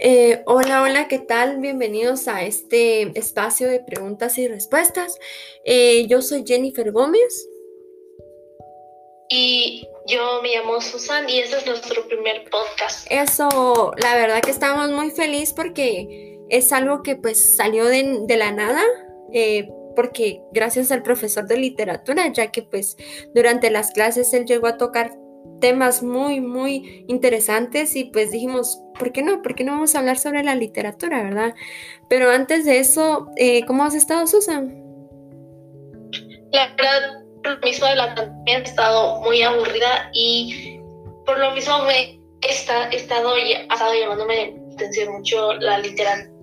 Eh, hola, hola, ¿qué tal? Bienvenidos a este espacio de preguntas y respuestas. Eh, yo soy Jennifer Gómez. Y yo me llamo Susan y este es nuestro primer podcast. Eso, la verdad que estamos muy felices porque es algo que pues salió de, de la nada. Eh, porque gracias al profesor de literatura, ya que pues durante las clases él llegó a tocar temas muy, muy interesantes y pues dijimos, ¿por qué no? ¿Por qué no vamos a hablar sobre la literatura, verdad? Pero antes de eso, eh, ¿cómo has estado, Susan? La verdad, por lo mismo de la pandemia he estado muy aburrida y por lo mismo me he estado, ha estado llamándome la atención mucho la literatura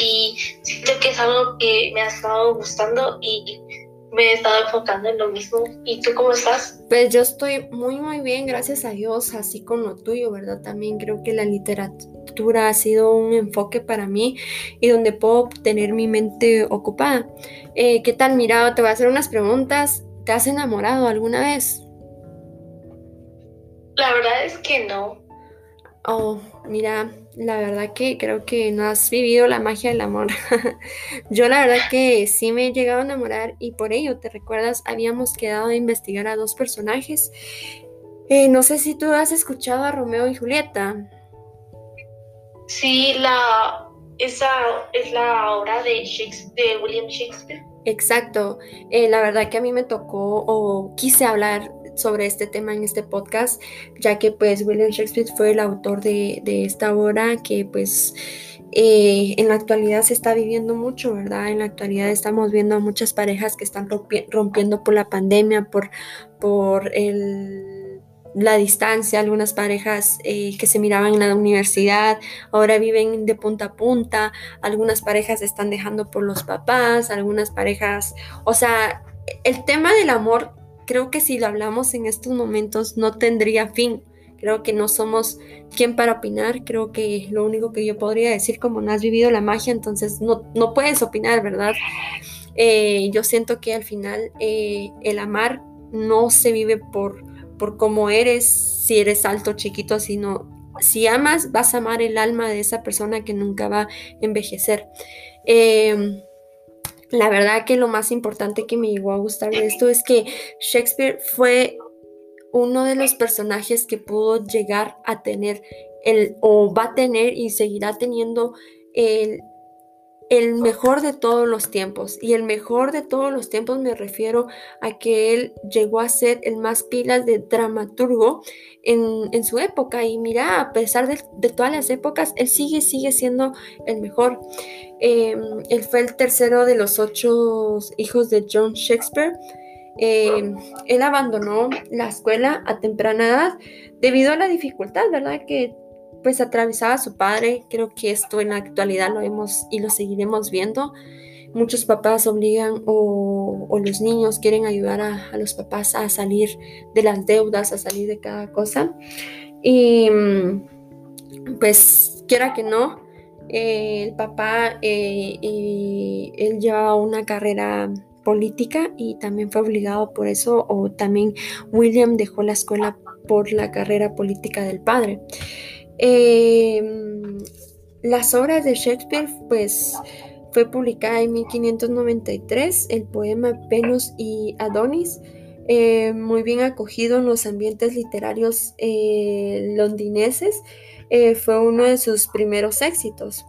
y siento que es algo que me ha estado gustando y me he estado enfocando en lo mismo. ¿Y tú cómo estás? Pues yo estoy muy, muy bien, gracias a Dios, así con lo tuyo, ¿verdad? También creo que la literatura ha sido un enfoque para mí y donde puedo tener mi mente ocupada. Eh, ¿Qué tal, mirado? Te voy a hacer unas preguntas. ¿Te has enamorado alguna vez? La verdad es que no. Oh, mira, la verdad que creo que no has vivido la magia del amor. Yo la verdad que sí me he llegado a enamorar y por ello, ¿te recuerdas? Habíamos quedado a investigar a dos personajes. Eh, no sé si tú has escuchado a Romeo y Julieta. Sí, la, esa es la obra de, de William Shakespeare. Exacto. Eh, la verdad que a mí me tocó o quise hablar sobre este tema en este podcast, ya que pues William Shakespeare fue el autor de, esta obra que pues eh, en la actualidad se está viviendo mucho, ¿verdad? En la actualidad estamos viendo a muchas parejas que están rompiendo por la pandemia, por, por la distancia, algunas parejas eh, que se miraban en la universidad, ahora viven de punta a punta, algunas parejas están dejando por los papás, algunas parejas, o sea, el tema del amor creo que si lo hablamos en estos momentos no tendría fin. Creo que no somos quien para opinar. Creo que lo único que yo podría decir, como no has vivido la magia, entonces no, no puedes opinar, ¿verdad? Eh, yo siento que al final eh, el amar no se vive por, por cómo eres, si eres alto chiquito, sino si amas, vas a amar el alma de esa persona que nunca va a envejecer. Eh, la verdad que lo más importante que me llegó a gustar de esto es que Shakespeare fue uno de los personajes que pudo llegar a tener el, o va a tener y seguirá teniendo el, el mejor de todos los tiempos. Y el mejor de todos los tiempos me refiero a que él llegó a ser el más pilas de dramaturgo en, su época. Y mira, a pesar de, todas las épocas, él sigue, sigue siendo el mejor. Em, él fue el tercero de los ocho hijos de John Shakespeare. Em, él abandonó la escuela a temprana edad debido a la dificultad, ¿verdad? Que pues atravesaba a su padre. Creo que esto en la actualidad lo vemos y lo seguiremos viendo. Muchos papás obligan o, los niños quieren ayudar a, los papás a salir de las deudas, a salir de cada cosa. Y pues quiera que no, eh, el papá, eh, él llevaba una carrera política y también fue obligado por eso, o también William dejó la escuela por la carrera política del padre. Em, las obras de Shakespeare, pues fue publicada en 1593 el poema Venus y Adonis, eh, muy bien acogido en los ambientes literarios eh, londineses, eh, fue uno de sus primeros éxitos.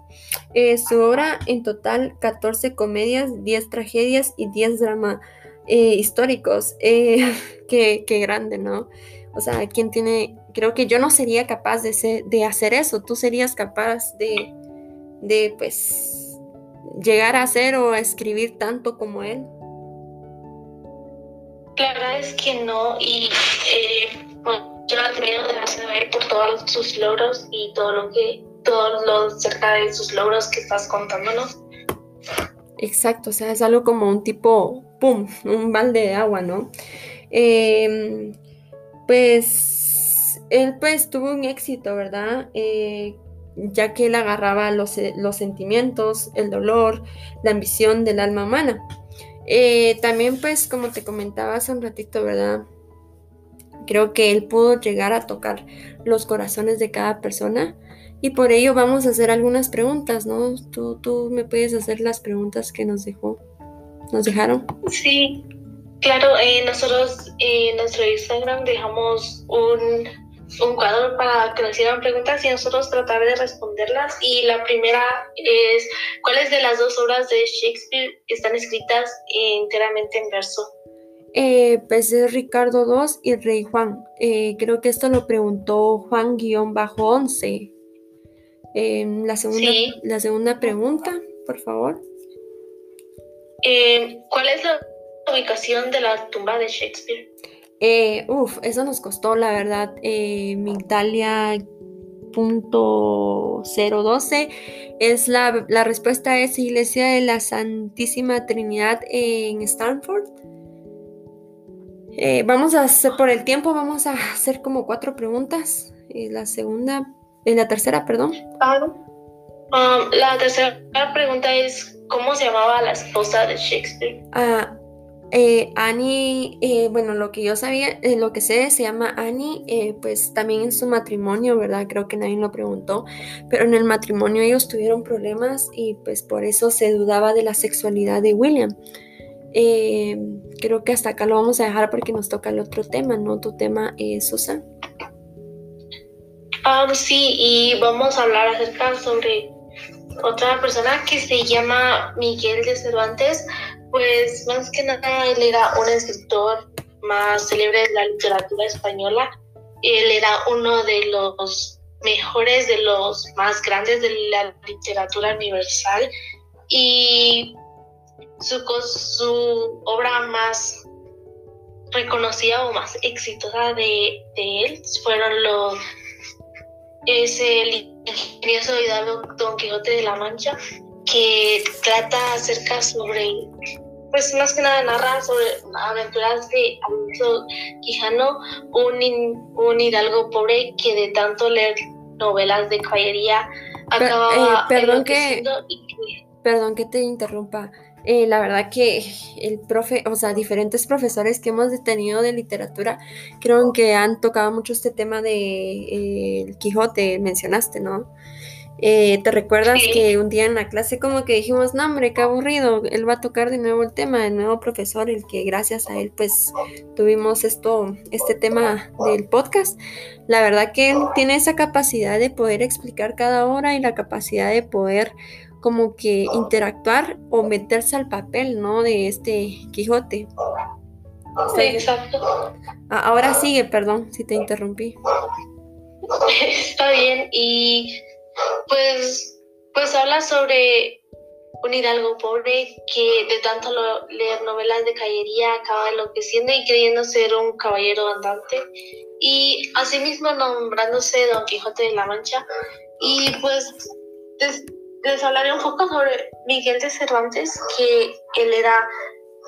su obra en total 14 comedias, 10 tragedias y 10 dramas históricos. qué, qué grande, ¿no? O sea, ¿quién tiene creo que yo no sería capaz de, de hacer eso. Tú serías capaz de, de, pues, llegar a hacer o a escribir tanto como él. La verdad es que no, y eh, yo la admiro demasiado a por todos sus logros y todo lo que, todos los cerca de sus logros que estás contándonos. Exacto, o sea, es algo como un tipo, pum, un balde de agua, ¿no? Em, pues él pues tuvo un éxito, ¿verdad? Eh, ya que él agarraba los, eh, los, sentimientos, el dolor, la ambición del alma humana. Eh, también pues como te comentaba hace un ratito, ¿verdad? Creo que él pudo llegar a tocar los corazones de cada persona Y por ello vamos a hacer algunas preguntas, ¿no? Tú, tú me puedes hacer las preguntas que nos dejó, nos dejaron. Sí, claro, eh, nosotros en nuestro Instagram dejamos un, un cuadro para que nos hicieran preguntas y nosotros tratar de responderlas. Y la primera es, ¿cuáles de las dos obras de Shakespeare están escritas enteramente en verso? Eh, pues es Ricardo II y Rey Juan. Eh, creo que esto lo preguntó Juan-11. Em, la, segunda, la segunda pregunta, por favor. Em, ¿Cuál es la ubicación de la tumba de Shakespeare? Eh, uf, eso nos costó, la verdad. Eh, Migdalia.012 es la, la respuesta es Iglesia de la Santísima Trinidad en Stanford. Eh, vamos a hacer, por el tiempo, vamos a hacer como cuatro preguntas. Eh, la segunda, en la tercera, perdón. Um, la tercera pregunta es, ¿cómo se llamaba la esposa de Shakespeare? Ah, eh, Annie, eh, bueno, lo que yo sabía, eh, lo que sé, se llama Annie, pues también en su matrimonio, ¿verdad? Creo que nadie lo preguntó, pero en el matrimonio ellos tuvieron problemas y pues por eso se dudaba de la sexualidad de William. creo que hasta acá lo vamos a dejar porque nos toca el otro tema, ¿no? Tu tema, Susan. Um, sí, y vamos a hablar acerca sobre otra persona que se llama Miguel de Cervantes. Pues más que nada él era un escritor más célebre de la literatura española. Él era uno de los mejores, de los más grandes de la literatura universal y su, su obra más reconocida o más exitosa de, de él fueron los es el ingenioso Hidalgo Don Quijote de la Mancha, que trata acerca sobre, pues más que nada narra sobre aventuras de Alonso Quijano, un, un hidalgo pobre que de tanto leer novelas de caballería acababa... Eh, perdón, que, perdón que te interrumpa. Eh, la verdad que el profe, o sea, diferentes profesores que hemos tenido de literatura, creo que han tocado mucho este tema de eh, el Quijote, mencionaste, ¿no? Eh, ¿Te recuerdas que un día en la clase como que dijimos, no hombre, qué aburrido, él va a tocar de nuevo el tema, el nuevo profesor, el que gracias a él pues tuvimos esto, este tema del podcast. La verdad que él tiene esa capacidad de poder explicar cada hora y la capacidad de poder como que interactuar o meterse al papel, ¿no? De este Quijote. Sí, exacto. Ah, ahora sigue, perdón si te interrumpí. Está bien, y pues, pues habla sobre un hidalgo pobre que de tanto leer novelas de caballería acaba enloqueciendo y creyendo ser un caballero andante y asimismo nombrándose Don Quijote de la Mancha y pues les hablaré un poco sobre Miguel de Cervantes, que él era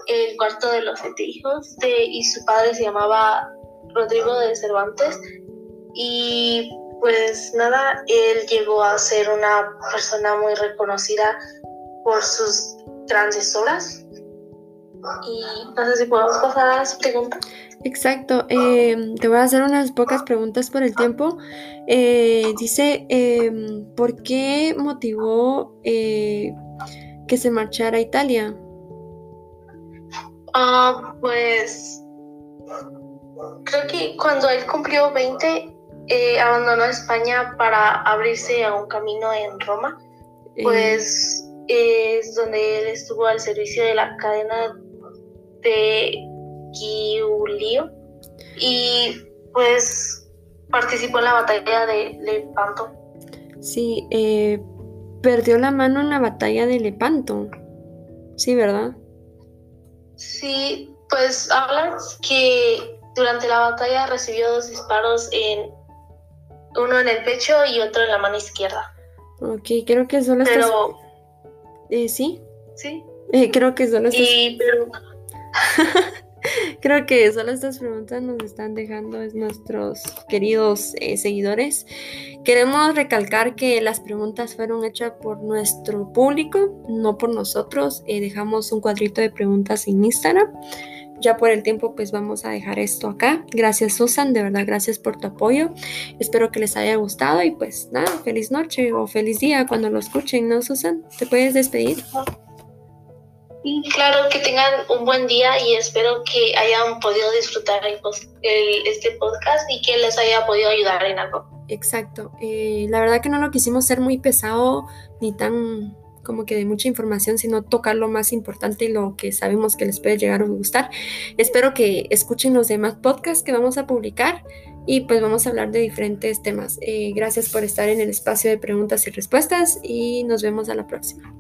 el cuarto de los siete hijos de, y su padre se llamaba Rodrigo de Cervantes. Y pues nada, él llegó a ser una persona muy reconocida por sus grandes obras. Y no sé si podemos pasar a las preguntas. Exacto, em, te voy a hacer unas pocas preguntas por el tiempo. Eh, dice, em, ¿por qué motivó eh, que se marchara a Italia? Ah, pues creo que cuando él cumplió 20, eh, abandonó España para abrirse a un camino en Roma, pues es donde él estuvo al servicio de la cadena de Giulio y pues participó en la batalla de Lepanto. Sí, eh, perdió la mano en la batalla de Lepanto. Sí, ¿verdad? Sí, pues hablan que durante la batalla recibió dos disparos en uno en el pecho y otro en la mano izquierda. Ok, creo que solo pero, eh, ¿Sí? Sí. Eh, creo que solo estás... Y, pero... Creo que solo estas preguntas nos están dejando nuestros queridos eh, seguidores. Queremos recalcar que las preguntas fueron hechas por nuestro público, no por nosotros. Dejamos un cuadrito de preguntas en Instagram ya por el tiempo pues vamos a dejar esto acá. Gracias Susan, de verdad gracias por tu apoyo. Espero que les haya gustado y pues nada, feliz noche o feliz día cuando lo escuchen, ¿no Susan? ¿Te puedes despedir? Claro, que tengan un buen día y espero que hayan podido disfrutar este podcast y que les haya podido ayudar en algo. Exacto. Eh, la verdad que no lo quisimos ser muy pesado ni tan como que de mucha información, sino tocar lo más importante y lo que sabemos que les puede llegar a gustar. Espero que escuchen los demás podcasts que vamos a publicar y pues vamos a hablar de diferentes temas. Eh, gracias por estar en el espacio de preguntas y respuestas y nos vemos a la próxima.